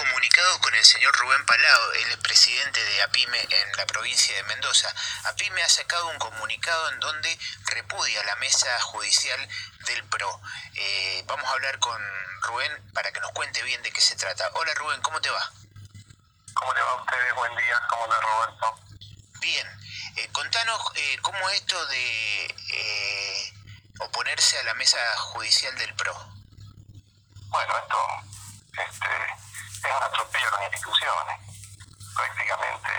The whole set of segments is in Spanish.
comunicado con el señor Rubén Palao, él es presidente de APIME en la provincia de Mendoza. APIME ha sacado un comunicado en donde repudia la mesa judicial del PRO. Eh, vamos a hablar con Rubén para que nos cuente bien de qué se trata. Hola Rubén, ¿cómo te va? ¿Cómo le va a ustedes? Buen día, ¿cómo le Roberto? Bien, eh, contanos eh, cómo esto de oponerse a la mesa judicial del PRO. Bueno, esto este, es un atropello a las instituciones. Prácticamente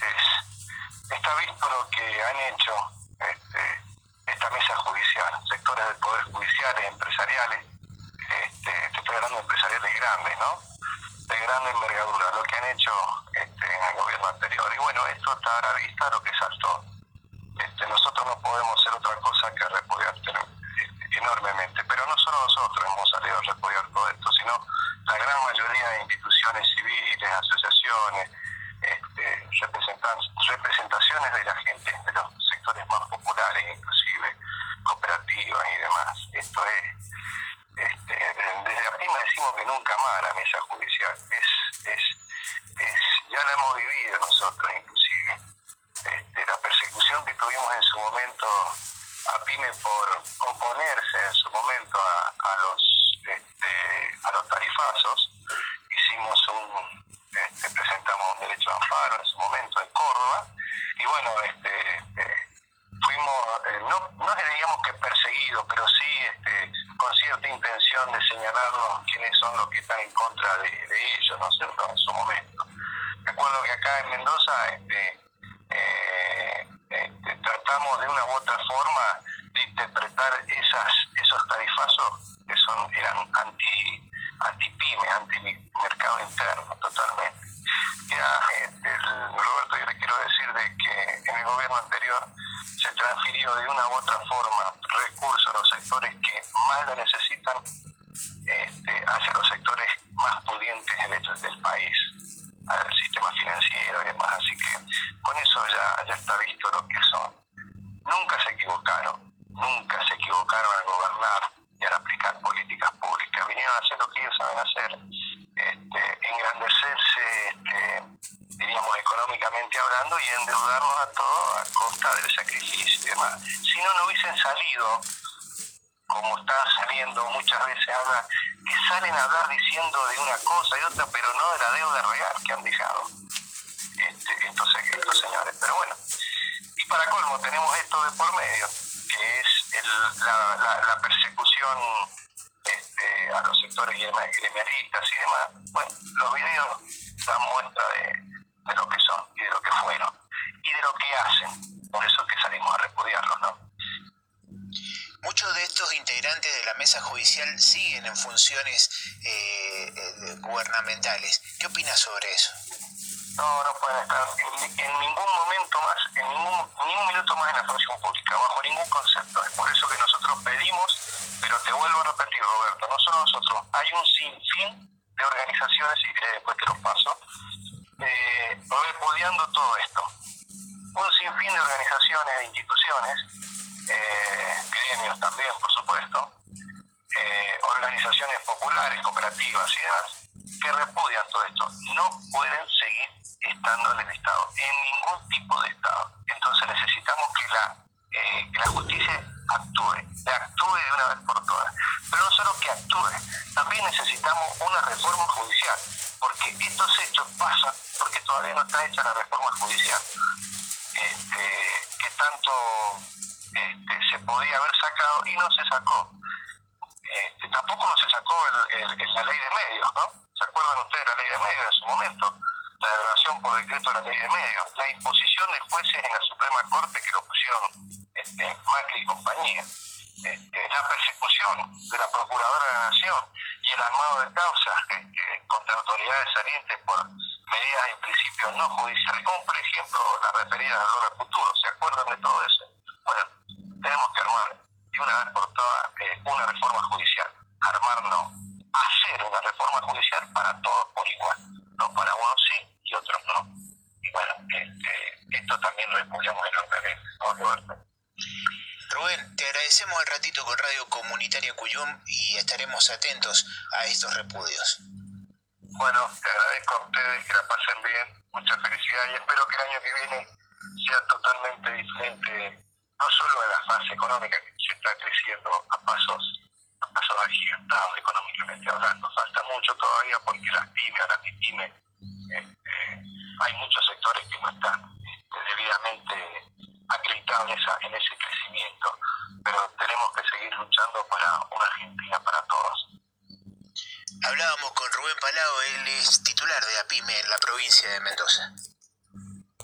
es, está visto lo que han hecho este, esta mesa judicial, sectores del Poder Judicial, empresariales, este, estoy hablando de empresariales grandes, ¿no? De gran envergadura, lo que han hecho este, en el gobierno anterior. Y bueno, esto está a la vista lo que saltó. Este, nosotros no podemos hacer otra cosa que repudiar este, enormemente, pero no solo nosotros hemos salido a repudiar todo esto, sino la gran mayoría de instituciones civiles, asociaciones, este, representaciones de la gente, de los sectores más populares, inclusive cooperativas y demás. Esto es, este, desde la decimos que nunca más la mesa judicial. Es, es, es, ya la hemos vivido nosotros inclusive. Este, la persecución que tuvimos en su momento a PYME por oponerse en su momento a, a los este, a los tarifazos. Hicimos un, este, presentamos un derecho de amparo en su momento en Córdoba y bueno, este, eh, fuimos, eh, no, no digamos que perseguidos, pero sí este, con cierta señalarnos quiénes son los que están en contra de, ellos, ¿no cierto?, en su momento. Recuerdo que acá en Mendoza este, eh, este, tratamos de una u otra forma de interpretar esas, esos tarifazos que son, eran anti, anti pyme, anti mercado interno totalmente. Ya, este, Roberto, yo le quiero decir de que en el gobierno anterior se transfirió de una u otra forma recursos a los sectores que más lo necesitan este, hacia los sectores más pudientes del país, al sistema financiero y demás. Así que con eso ya, ya está visto lo que son. Nunca se equivocaron, nunca se equivocaron al gobernar y al aplicar políticas públicas. Vinieron a hacer lo que ellos saben hacer, este, engrandecerse, este, diríamos, económicamente hablando y endeudarnos a todos a costa del sacrificio y demás. Si no, no hubiesen salido, como están saliendo muchas veces, habla, que salen a hablar diciendo de una cosa y otra, pero no de la deuda real que han dejado este, estos, estos señores. Pero bueno, y para colmo tenemos esto de por medio que es el, la, la, la, persecución este, a los sectores gremialistas y demás. Bueno, los videos dan muestra de, de, lo que son y de lo que fueron y de lo que hacen. Por eso es que salimos a repudiarlos, ¿no? Muchos de estos integrantes de la mesa judicial siguen en funciones eh, eh, gubernamentales. ¿Qué opinas sobre eso? no, no pueden estar en, ningún momento más, en ningún, ni un minuto más en la función pública, bajo ningún concepto. Es por eso que nosotros pedimos, pero te vuelvo a repetir, Roberto, no solo nosotros, hay un sinfín de organizaciones, y después te lo paso, eh, repudiando todo esto. Un sinfín de organizaciones, de instituciones, eh, gremios también, por supuesto, eh, populares, cooperativas y demás, que repudian todo esto. No pueden seguir estando en el Estado, en ningún tipo de Estado. Entonces necesitamos que la, eh, que la justicia actúe, que actúe de una vez por todas. Pero no solo que actúe, también necesitamos una reforma judicial, porque estos hechos pasan porque todavía no está hecha la reforma judicial, este, que tanto este, se podía haber sacado y no se sacó. La ley de medios, ¿no? ¿Se acuerdan ustedes de la ley de medios en su momento? la derogación por decreto de la ley de medios, la imposición de jueces en la Suprema Corte que lo pusieron este, Macri y compañía, este, la persecución de la Procuradora de la Nación y el armado de causas este, contra autoridades salientes por medidas en principio no judiciales, como por ejemplo las referidas al dólar futuro, ¿se acuerdan de todo eso? Bueno, tenemos que armar de una vez por todas eh, una reforma judicial, armar no, hacer una reforma judicial para todos por igual no para unos sí y otros no. Y bueno, este, esto también lo escuchamos enormemente, ¿no, Roberto? Rubén, te agradecemos el ratito con Radio Comunitaria Cuyum y estaremos atentos a estos repudios. Bueno, te agradezco a ustedes que la pasen bien, mucha felicidad y espero que el año que viene sea totalmente diferente, no solo en la fase económica que se está creciendo a pasos a pasos agigantados económicamente hablando, todavía porque las pymes, las pymes, este, hay muchos sectores que no están este, debidamente acreditados en, esa, en ese crecimiento, pero tenemos que seguir luchando para una Argentina para todos. Hablábamos con Rubén Palao, él es titular de APIME en la provincia de Mendoza.